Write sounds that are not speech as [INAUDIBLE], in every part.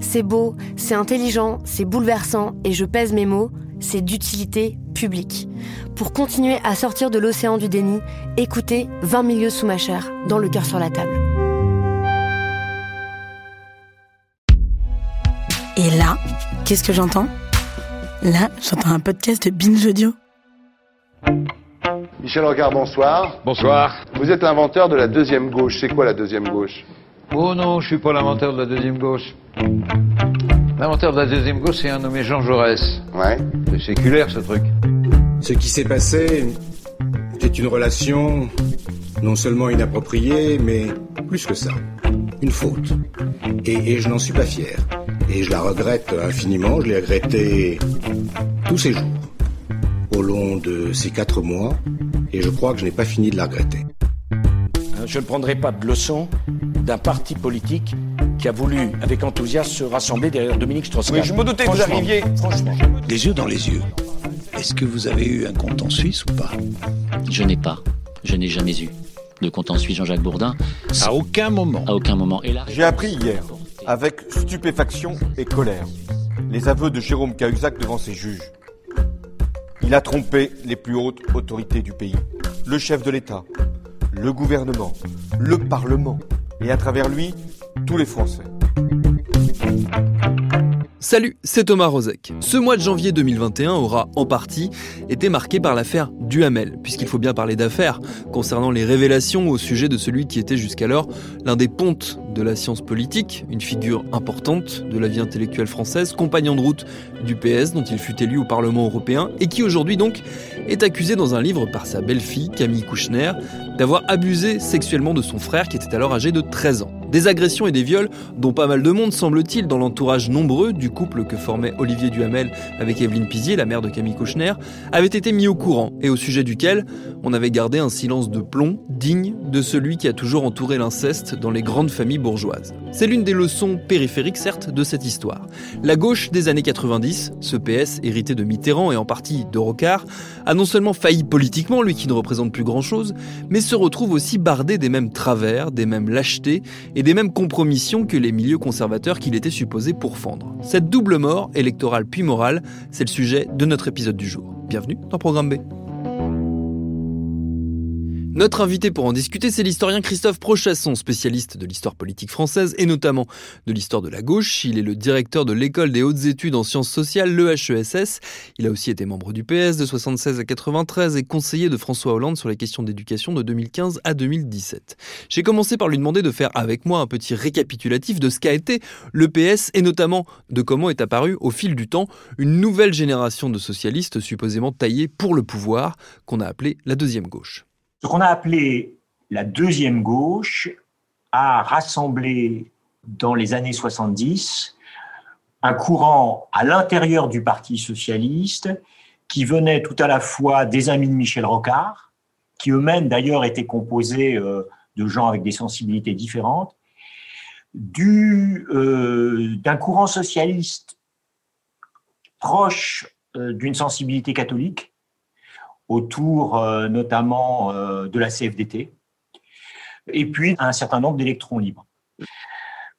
C'est beau, c'est intelligent, c'est bouleversant, et je pèse mes mots, c'est d'utilité publique. Pour continuer à sortir de l'océan du déni, écoutez 20 milieux sous ma chair, dans le cœur sur la table. Et là, qu'est-ce que j'entends? Là, j'entends un podcast de Binge Audio. Michel Rocard, bonsoir. Bonsoir. Vous êtes l'inventeur de la deuxième gauche. C'est quoi la deuxième gauche? Oh non, je suis pas l'inventeur de la deuxième gauche. L'inventeur de la deuxième gauche, c'est un nommé Jean Jaurès. Ouais. C'est séculaire ce truc. Ce qui s'est passé était une relation non seulement inappropriée, mais plus que ça, une faute. Et, et je n'en suis pas fier. Et je la regrette infiniment, je l'ai regretté tous ces jours, au long de ces quatre mois, et je crois que je n'ai pas fini de la regretter. Je ne prendrai pas de leçon d'un parti politique qui a voulu, avec enthousiasme, se rassembler derrière Dominique Strauss-Kahn. Oui, je me doutais que vous arriviez. Franchement. Les yeux dans les yeux. Est-ce que vous avez eu un compte en Suisse ou pas? Je n'ai pas, je n'ai jamais eu de compte en Suisse Jean-Jacques Bourdin. À aucun moment. À aucun moment. Et là, J'ai appris hier, avec stupéfaction et colère, les aveux de Jérôme Cahuzac devant ses juges. Il a trompé les plus hautes autorités du pays, le chef de l'État, le gouvernement, le Parlement, et à travers lui, tous les Français. Salut, c'est Thomas Rozek. Ce mois de janvier 2021 aura en partie été marqué par l'affaire Duhamel, puisqu'il faut bien parler d'affaires concernant les révélations au sujet de celui qui était jusqu'alors l'un des pontes de la science politique, une figure importante de la vie intellectuelle française, compagnon de route du PS dont il fut élu au Parlement européen et qui aujourd'hui donc est accusé dans un livre par sa belle-fille Camille Kouchner d'avoir abusé sexuellement de son frère qui était alors âgé de 13 ans. Des agressions et des viols dont pas mal de monde, semble-t-il, dans l'entourage nombreux du couple que formait Olivier Duhamel avec Evelyne Pizier, la mère de Camille Kouchner, avaient été mis au courant et au sujet duquel on avait gardé un silence de plomb digne de celui qui a toujours entouré l'inceste dans les grandes familles bourgeoises. C'est l'une des leçons périphériques, certes, de cette histoire. La gauche des années 90, ce PS hérité de Mitterrand et en partie de Rocard, a non seulement failli politiquement, lui qui ne représente plus grand-chose, mais se retrouve aussi bardé des mêmes travers, des mêmes lâchetés et des mêmes compromissions que les milieux conservateurs qu'il était supposé pourfendre. Cette double mort, électorale puis morale, c'est le sujet de notre épisode du jour. Bienvenue dans Programme B. Notre invité pour en discuter, c'est l'historien Christophe Prochasson, spécialiste de l'histoire politique française et notamment de l'histoire de la gauche. Il est le directeur de l'école des hautes études en sciences sociales, l'EHESS. Il a aussi été membre du PS de 76 à 93 et conseiller de François Hollande sur les questions d'éducation de 2015 à 2017. J'ai commencé par lui demander de faire avec moi un petit récapitulatif de ce qu'a été le PS et notamment de comment est apparue au fil du temps une nouvelle génération de socialistes supposément taillés pour le pouvoir qu'on a appelé la deuxième gauche. Ce qu'on a appelé la deuxième gauche a rassemblé dans les années 70 un courant à l'intérieur du Parti socialiste qui venait tout à la fois des amis de Michel Rocard, qui eux-mêmes d'ailleurs étaient composés euh, de gens avec des sensibilités différentes, du, euh, d'un courant socialiste proche euh, d'une sensibilité catholique, autour euh, notamment euh, de la CFDT, et puis un certain nombre d'électrons libres.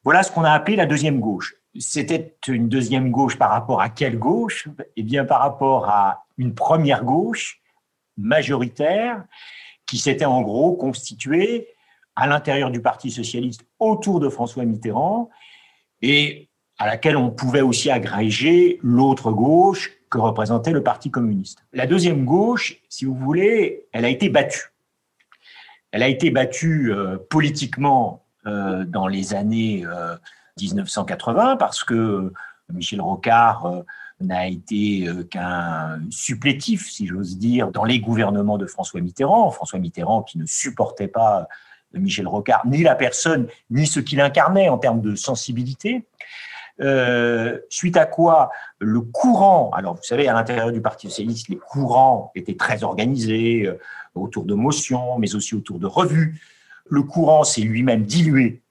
Voilà ce qu'on a appelé la deuxième gauche. C'était une deuxième gauche par rapport à quelle gauche? Eh bien, par rapport à une première gauche majoritaire qui s'était en gros constituée à l'intérieur du Parti socialiste autour de François Mitterrand et à laquelle on pouvait aussi agréger l'autre gauche que représentait le Parti communiste. La deuxième gauche, si vous voulez, elle a été battue. Elle a été battue euh, politiquement euh, dans les années 1980 parce que Michel Rocard n'a été qu'un supplétif, si j'ose dire, dans les gouvernements de François Mitterrand. François Mitterrand qui ne supportait pas Michel Rocard, ni la personne, ni ce qu'il incarnait en termes de sensibilité. Euh, suite à quoi le courant, alors vous savez, à l'intérieur du Parti socialiste, les courants étaient très organisés euh, autour de motions, mais aussi autour de revues. Le courant s'est lui-même dilué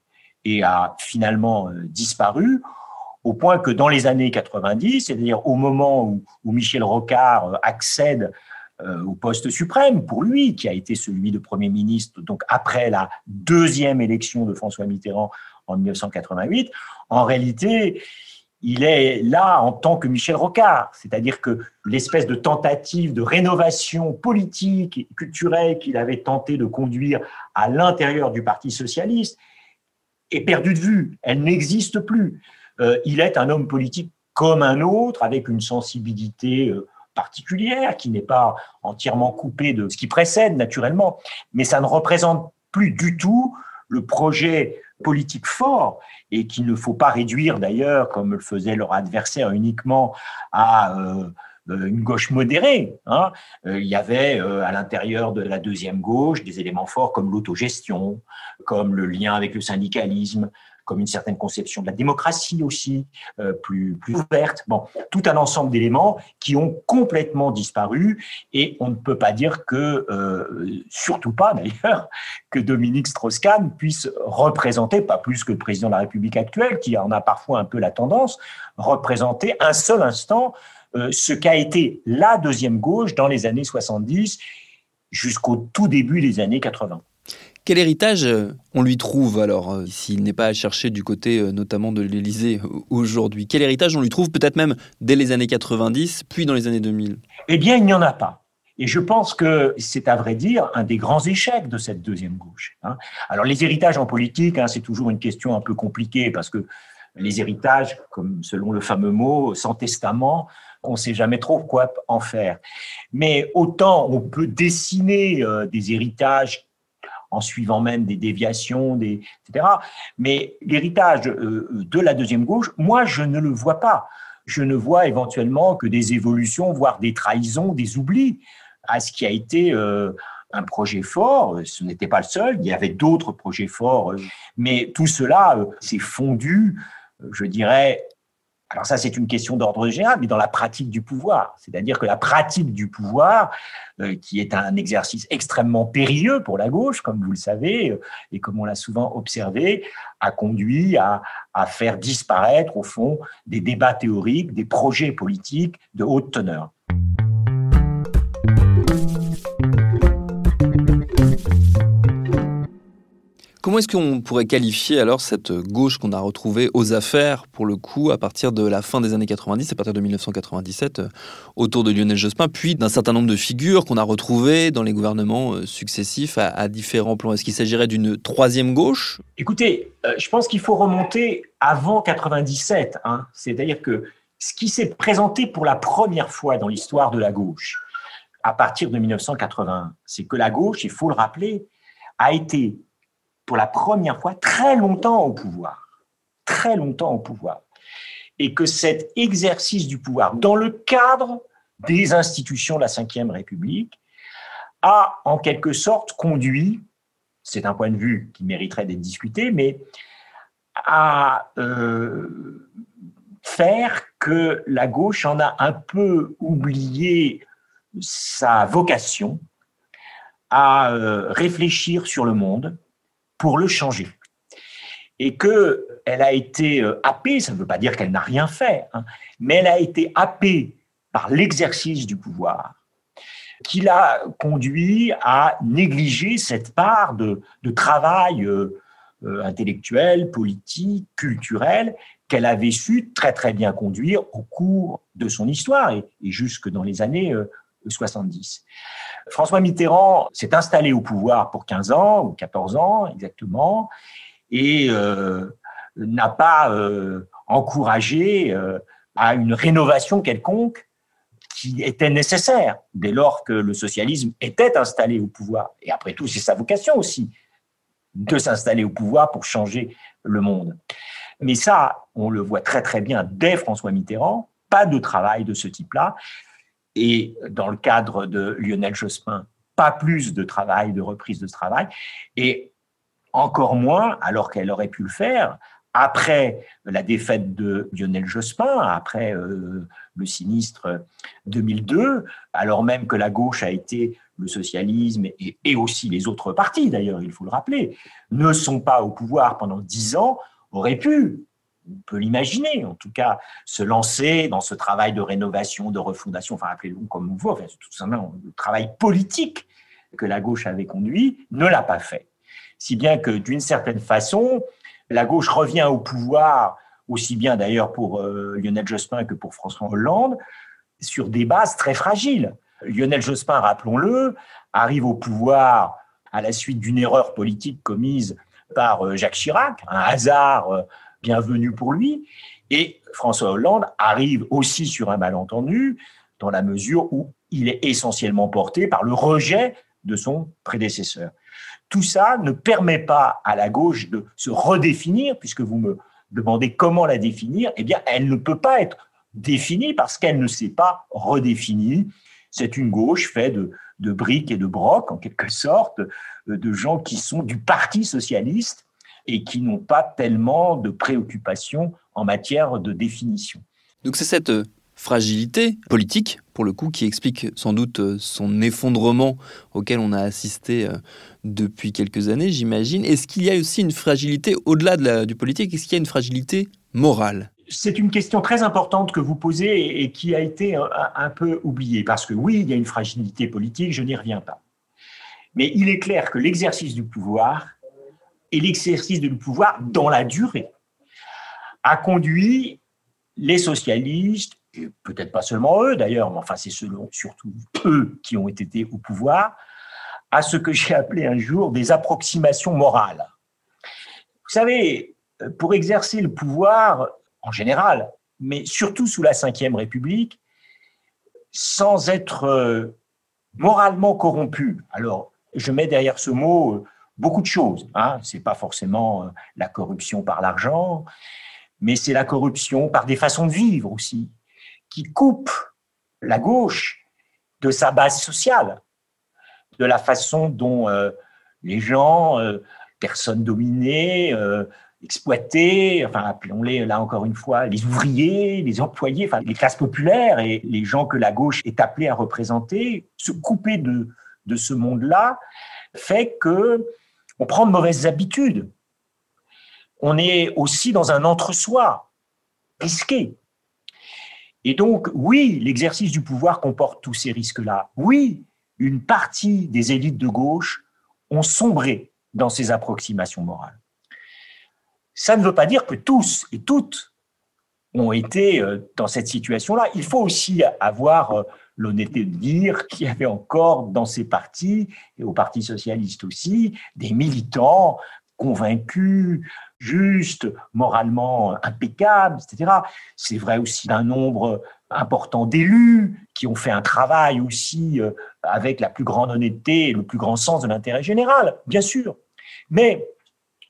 et a finalement euh, disparu, au point que dans les années 90, c'est-à-dire au moment où, où Michel Rocard accède au poste suprême pour lui, qui a été celui de Premier ministre, donc après la deuxième élection de François Mitterrand en 1988, en réalité, il est là en tant que Michel Rocard, c'est-à-dire que l'espèce de tentative de rénovation politique et culturelle qu'il avait tenté de conduire à l'intérieur du Parti socialiste est perdue de vue, elle n'existe plus. Euh, il est un homme politique comme un autre, avec une sensibilité euh, particulière qui n'est pas entièrement coupée de ce qui précède naturellement, mais ça ne représente plus du tout le projet politique fort et qu'il ne faut pas réduire d'ailleurs, comme le faisait leur adversaire, uniquement à euh, euh, une gauche modérée. Hein. Euh, il y avait à l'intérieur de la deuxième gauche des éléments forts comme l'autogestion, comme le lien avec le syndicalisme, comme une certaine conception de la démocratie aussi, euh, plus, plus ouverte. Bon, tout un ensemble d'éléments qui ont complètement disparu et on ne peut pas dire que, euh, surtout pas [LAUGHS] d'ailleurs, que Dominique Strauss-Kahn puisse représenter, pas plus que le président de la République actuelle, qui en a parfois un peu la tendance, représenter un seul instant euh, ce qu'a été la deuxième gauche dans les années 70 jusqu'au tout début des années 80. Quel héritage euh, on lui trouve alors, euh, s'il n'est pas à chercher du côté euh, notamment de l'Élysée aujourd'hui? Quel héritage on lui trouve peut-être même dès les années 90, puis dans les années 2000 Eh bien, il n'y en a pas. Et je pense que c'est à vrai dire un des grands échecs de cette deuxième gauche. Hein. Alors les héritages en politique, hein, c'est toujours une question un peu compliquée parce que les héritages, comme selon le fameux mot, sans testament, on ne sait jamais trop quoi en faire. Mais autant on peut dessiner des héritages en suivant même des déviations, etc. Mais l'héritage euh, de la deuxième gauche, moi, je ne le vois pas. Je ne vois éventuellement que des évolutions, voire des trahisons, des oublis à ce qui a été euh, un projet fort. Ce n'était pas le seul, il y avait d'autres projets forts, mais tout cela euh, s'est fondu, je dirais, alors ça, c'est une question d'ordre général, mais dans la pratique du pouvoir. C'est-à-dire que la pratique du pouvoir, euh, qui est un exercice extrêmement périlleux pour la gauche, comme vous le savez, euh, et comme on l'a souvent observé, a conduit à, à faire disparaître, au fond, des débats théoriques, des projets politiques de haute teneur. Comment est-ce qu'on pourrait qualifier alors cette gauche qu'on a retrouvée aux affaires, pour le coup, à partir de la fin des années 90, à partir de 1997, euh, autour de Lionel Jospin, puis d'un certain nombre de figures qu'on a retrouvées dans les gouvernements euh, successifs à, différents plans? Est-ce qu'il s'agirait d'une troisième gauche? Écoutez, euh, je pense qu'il faut remonter avant 97. Hein. C'est-à-dire que ce qui s'est présenté pour la première fois dans l'histoire de la gauche, à partir de 1980, c'est que la gauche, il faut le rappeler, a été pour la première fois très longtemps au pouvoir, très longtemps au pouvoir, et que cet exercice du pouvoir, dans le cadre des institutions de la Ve République, a en quelque sorte conduit, c'est un point de vue qui mériterait d'être discuté, mais à euh, faire que la gauche en a un peu oublié sa vocation à euh, réfléchir sur le monde, pour le changer. Et qu'elle a été euh, happée, ça ne veut pas dire qu'elle n'a rien fait, hein, mais elle a été happée par l'exercice du pouvoir qui l'a conduit à négliger cette part de, travail euh, euh, intellectuel, politique, culturel qu'elle avait su très très bien conduire au cours de son histoire et, jusque dans les années 70. François Mitterrand s'est installé au pouvoir pour 15 ans ou 14 ans exactement, et euh, n'a pas euh, encouragé euh, à une rénovation quelconque qui était nécessaire dès lors que le socialisme était installé au pouvoir. Et après tout, c'est sa vocation aussi de s'installer au pouvoir pour changer le monde. Mais ça, on le voit très très bien dès François Mitterrand, pas de travail de ce type-là. Et dans le cadre de Lionel Jospin, pas plus de travail, de reprise de travail. Et encore moins, alors qu'elle aurait pu le faire, après la défaite de Lionel Jospin, après euh, le sinistre 2002, alors même que la gauche a été le socialisme et, et aussi les autres partis, d'ailleurs, il faut le rappeler, ne sont pas au pouvoir pendant dix ans, aurait pu, on peut l'imaginer, en tout cas, se lancer dans ce travail de rénovation, de refondation, enfin, appelez-le comme on veut, enfin, tout simplement le travail politique que la gauche avait conduit, ne l'a pas fait. Si bien que, d'une certaine façon, la gauche revient au pouvoir, aussi bien d'ailleurs pour euh, Lionel Jospin que pour François Hollande, sur des bases très fragiles. Lionel Jospin, rappelons-le, arrive au pouvoir à la suite d'une erreur politique commise par euh, Jacques Chirac, un hasard euh, bienvenu pour lui, et François Hollande arrive aussi sur un malentendu, dans la mesure où il est essentiellement porté par le rejet de son prédécesseur. Tout ça ne permet pas à la gauche de se redéfinir, puisque vous me demandez comment la définir, eh bien, elle ne peut pas être définie parce qu'elle ne s'est pas redéfinie. C'est une gauche faite de, de briques et de brocs, en quelque sorte, de gens qui sont du Parti socialiste et qui n'ont pas tellement de préoccupations en matière de définition. Donc c'est cette euh, fragilité politique, pour le coup, qui explique sans doute euh, son effondrement auquel on a assisté euh, depuis quelques années, j'imagine. Est-ce qu'il y a aussi une fragilité au-delà du politique? Est-ce qu'il y a une fragilité morale? C'est une question très importante que vous posez et qui a été un, peu oubliée, parce que oui, il y a une fragilité politique, je n'y reviens pas. Mais il est clair que l'exercice du pouvoir et l'exercice du pouvoir dans la durée a conduit les socialistes, et peut-être pas seulement eux d'ailleurs, mais enfin c'est surtout eux qui ont été au pouvoir, à ce que j'ai appelé un jour des approximations morales. Vous savez, pour exercer le pouvoir, en général, mais surtout sous la Ve République, sans être euh, moralement corrompu. Alors, je mets derrière ce mot euh, beaucoup de choses. Hein. Ce n'est pas forcément euh, la corruption par l'argent, mais c'est la corruption par des façons de vivre aussi, qui coupe la gauche de sa base sociale, de la façon dont les gens, personnes dominées, exploités, enfin appelons-les là encore une fois, les ouvriers, les employés, enfin les classes populaires et les gens que la gauche est appelée à représenter, se couper de, de ce monde-là fait que on prend de mauvaises habitudes. On est aussi dans un entre-soi risqué. Et donc, oui, l'exercice du pouvoir comporte tous ces risques-là. Oui, une partie des élites de gauche ont sombré dans ces approximations morales. Ça ne veut pas dire que tous et toutes ont été euh, dans cette situation-là. Il faut aussi avoir euh, l'honnêteté de dire qu'il y avait encore dans ces partis, et au Parti socialiste aussi, des militants convaincus, justes, moralement impeccables, etc. C'est vrai aussi d'un nombre important d'élus qui ont fait un travail aussi euh, avec la plus grande honnêteté et le plus grand sens de l'intérêt général, bien sûr. Mais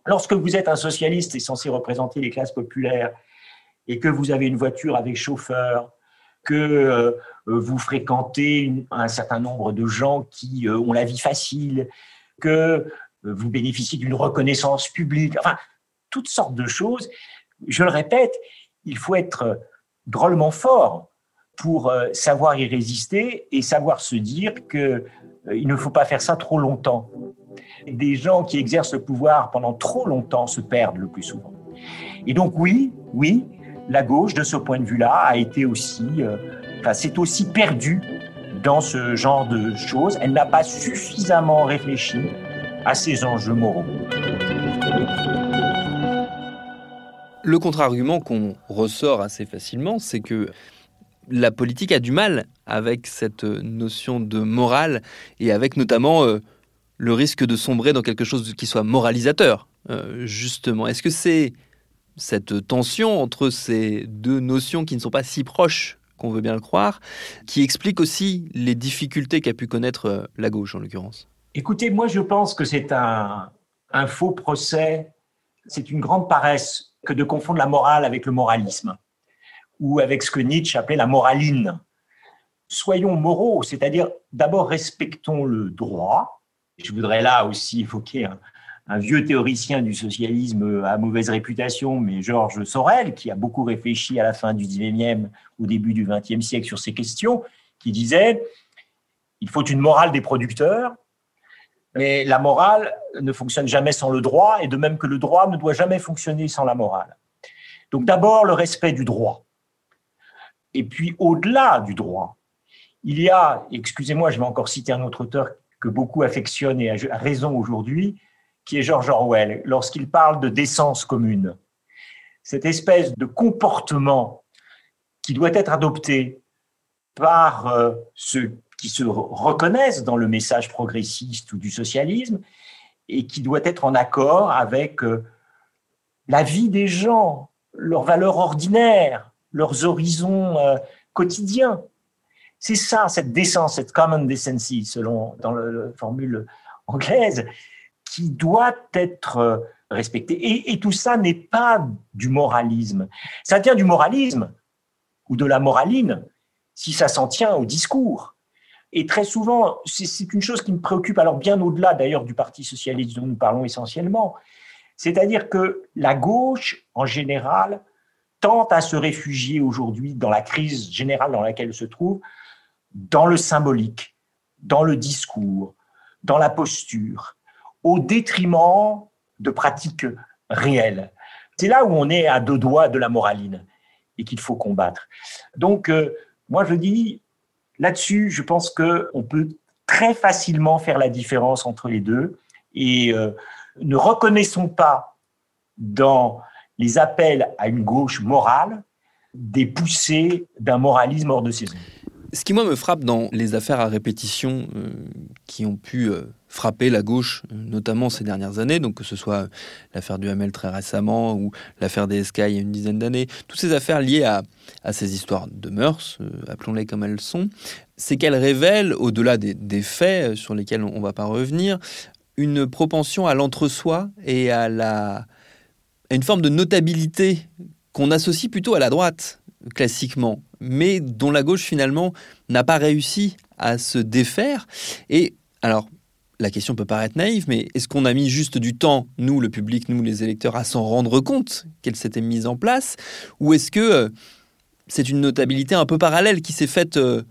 Lorsque vous êtes un socialiste et censé représenter les classes populaires et que vous avez une voiture avec chauffeur, que euh, vous fréquentez un certain nombre de gens qui euh, ont la vie facile, que euh, vous bénéficiez d'une reconnaissance publique, enfin, toutes sortes de choses. Je le répète, il faut être drôlement fort pour savoir y résister et savoir se dire qu'il ne faut pas faire ça trop longtemps des gens qui exercent le pouvoir pendant trop longtemps se perdent le plus souvent. Et donc oui, oui, la gauche, de ce point de vue-là, a été aussi, euh, enfin, c'est aussi perdu dans ce genre de choses. Elle n'a pas suffisamment réfléchi à ces enjeux moraux. Le contre-argument qu'on ressort assez facilement, c'est que la politique a du mal avec cette notion de morale et avec notamment euh, le risque de sombrer dans quelque chose qui soit moralisateur, euh, justement. Est-ce que c'est cette tension entre ces deux notions qui ne sont pas si proches qu'on veut bien le croire, qui explique aussi les difficultés qu'a pu connaître euh, la gauche en l'occurrence Écoutez, moi je pense que c'est un, faux procès, c'est une grande paresse que de confondre la morale avec le moralisme, ou avec ce que Nietzsche appelait la moraline. Soyons moraux, c'est-à-dire d'abord respectons le droit. Je voudrais là aussi évoquer un, un vieux théoricien du socialisme à mauvaise réputation, mais Georges Sorel, qui a beaucoup réfléchi à la fin du 19e, au début du 20e siècle sur ces questions, qui disait il faut une morale des producteurs, mais la morale ne fonctionne jamais sans le droit, et de même que le droit ne doit jamais fonctionner sans la morale. Donc d'abord le respect du droit. Et puis au-delà du droit, il y a, excusez-moi, je vais encore citer un autre auteur que beaucoup affectionnent et a raison aujourd'hui, qui est George Orwell, lorsqu'il parle de décence commune. Cette espèce de comportement qui doit être adopté par euh, ceux qui se reconnaissent dans le message progressiste ou du socialisme et qui doit être en accord avec euh, la vie des gens, leurs valeurs ordinaires, leurs horizons euh, quotidiens. C'est ça, cette décence, cette common decency, selon dans la formule anglaise, qui doit être euh, respecté. Et, tout ça n'est pas du moralisme. Ça tient du moralisme ou de la moraline si ça s'en tient au discours. Et très souvent, c'est une chose qui me préoccupe, alors bien au-delà d'ailleurs du Parti socialiste dont nous parlons essentiellement, c'est-à-dire que la gauche, en général, tente à se réfugier aujourd'hui dans la crise générale dans laquelle elle se trouve, dans le symbolique, dans le discours, dans la posture au détriment de pratiques réelles. C'est là où on est à deux doigts de la moraline et qu'il faut combattre. Donc, euh, moi, je dis, là-dessus, je pense qu'on peut très facilement faire la différence entre les deux et euh, ne reconnaissons pas dans les appels à une gauche morale des poussées d'un moralisme hors de saison. Ce qui, moi, me frappe dans les affaires à répétition euh, qui ont pu frappé la gauche, notamment ces dernières années, donc que ce soit l'affaire du Hamel très récemment ou l'affaire des Sky il y a une dizaine d'années, toutes ces affaires liées à, ces histoires de mœurs, euh, appelons-les comme elles sont, c'est qu'elles révèlent, au-delà des, faits euh, sur lesquels on ne va pas revenir, une propension à l'entre-soi et à, la, à une forme de notabilité qu'on associe plutôt à la droite, classiquement, mais dont la gauche finalement n'a pas réussi à se défaire. Et alors, la question peut paraître naïve, mais est-ce qu'on a mis juste du temps, nous, le public, nous, les électeurs, à s'en rendre compte qu'elle s'était mise en place? Ou est-ce que euh, c'est une notabilité un peu parallèle qui s'est faite euh,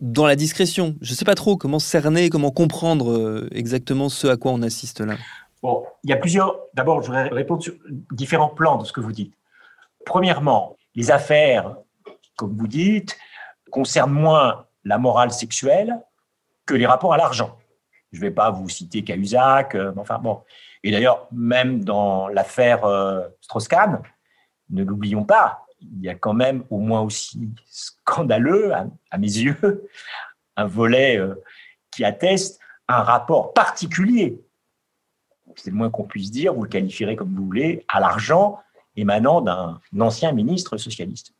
dans la discrétion? Je ne sais pas trop comment cerner, comment comprendre euh, exactement ce à quoi on assiste là. Bon, il y a plusieurs. D'abord, je voudrais répondre sur différents plans de ce que vous dites. Premièrement, les affaires, comme vous dites, concernent moins la morale sexuelle que les rapports à l'argent. Je ne vais pas vous citer Cahuzac, euh, enfin bon. Et d'ailleurs, même dans l'affaire euh, Strauss-Kahn, ne l'oublions pas, il y a quand même au moins aussi scandaleux, à, mes yeux, un volet euh, qui atteste un rapport particulier, c'est le moins qu'on puisse dire, vous le qualifierez comme vous voulez, à l'argent émanant d'un ancien ministre socialiste.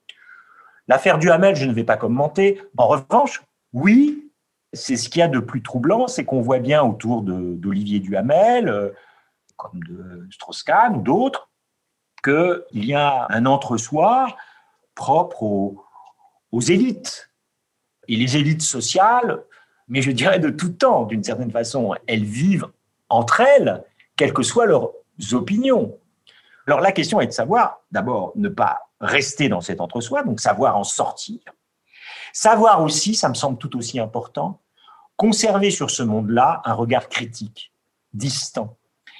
L'affaire Duhamel, je ne vais pas commenter. En revanche, oui, c'est ce qu'il y a de plus troublant, c'est qu'on voit bien autour d'Olivier Duhamel, euh, comme de Strauss-Kahn ou d'autres, qu'il y a un entre-soi propre aux, aux, élites. Et les élites sociales, mais je dirais de tout temps, d'une certaine façon, elles vivent entre elles, quelles que soient leurs opinions. Alors la question est de savoir, d'abord, ne pas rester dans cet entre-soi, donc savoir en sortir, Savoir aussi, ça me semble tout aussi important, conserver sur ce monde-là un regard critique, distant.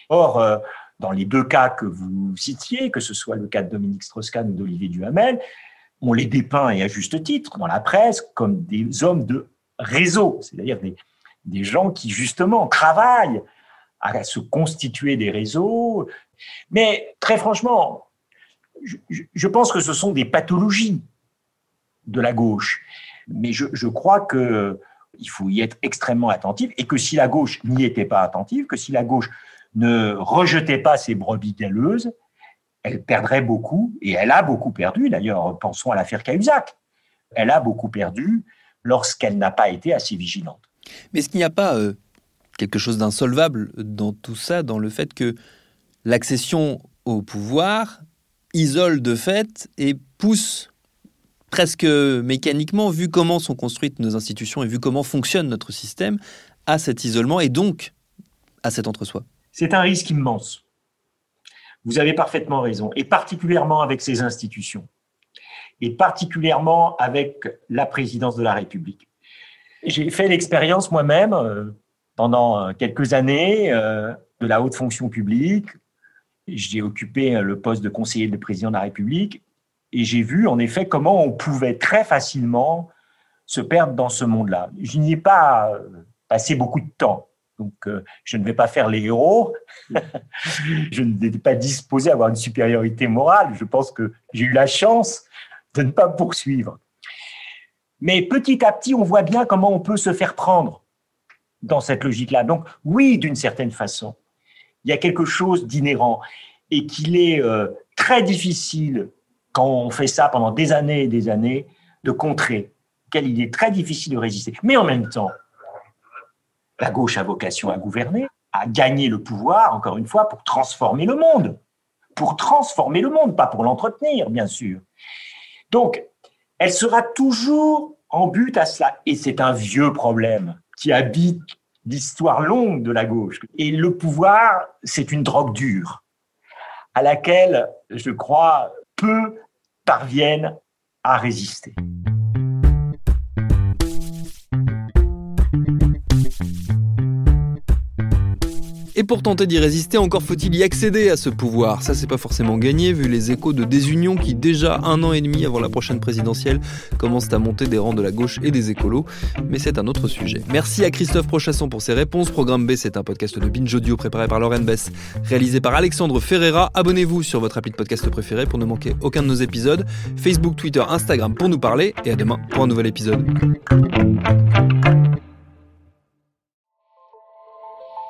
Or, euh, dans les deux cas que vous citiez, que ce soit le cas de Dominique Strauss-Kahn ou d'Olivier Duhamel, on les dépeint, et à juste titre, dans la presse, comme des hommes de réseau, c'est-à-dire des, des gens qui, justement, travaillent à se constituer des réseaux. Mais très franchement, je, je pense que ce sont des pathologies de la gauche. Mais je, crois que il faut y être extrêmement attentif et que si la gauche n'y était pas attentive, que si la gauche ne rejetait pas ses brebis galeuses, elle perdrait beaucoup, et elle a beaucoup perdu d'ailleurs, pensons à l'affaire Cahuzac. Elle a beaucoup perdu lorsqu'elle n'a pas été assez vigilante. Mais est-ce qu'il n'y a pas euh, quelque chose d'insolvable dans tout ça, dans le fait que l'accession au pouvoir isole de fait et pousse presque mécaniquement, vu comment sont construites nos institutions et vu comment fonctionne notre système, à cet isolement et donc à cet entre-soi C'est un risque immense. Vous avez parfaitement raison, et particulièrement avec ces institutions, et particulièrement avec la présidence de la République. J'ai fait l'expérience moi-même euh, pendant euh, quelques années euh, de la haute fonction publique. J'ai occupé le poste de conseiller de président de la République et j'ai vu en effet comment on pouvait très facilement se perdre dans ce monde-là. Je n'y ai pas passé beaucoup de temps. Donc, je ne vais pas faire les héros. [LAUGHS] je n'étais pas disposé à avoir une supériorité morale. Je pense que j'ai eu la chance de ne pas poursuivre. Mais petit à petit, on voit bien comment on peut se faire prendre dans cette logique-là. Donc oui, d'une certaine façon, il y a quelque chose d'inhérent et qu'il est euh, très difficile, quand on fait ça pendant des années et des années, de contrer, qu'il est très difficile de résister. Mais en même temps, la gauche a vocation à gouverner, à gagner le pouvoir, encore une fois, pour transformer le monde. Pour transformer le monde, pas pour l'entretenir, bien sûr. Donc, elle sera toujours en but à cela. Et c'est un vieux problème qui habite l'histoire longue de la gauche. Et le pouvoir, c'est une drogue dure à laquelle, je crois, peu parviennent à résister. Et pour tenter d'y résister, encore faut-il y accéder à ce pouvoir. Ça, c'est pas forcément gagné, vu les échos de désunion qui, déjà un an et demi avant la prochaine présidentielle, commencent à monter des rangs de la gauche et des écolos. Mais c'est un autre sujet. Merci à Christophe Prochasson pour ses réponses. Programme B, c'est un podcast de Binge Audio préparé par Lauren Bess, réalisé par Alexandre Ferreira. Abonnez-vous sur votre appli de podcast préféré pour ne manquer aucun de nos épisodes. Facebook, Twitter, Instagram pour nous parler. Et à demain pour un nouvel épisode.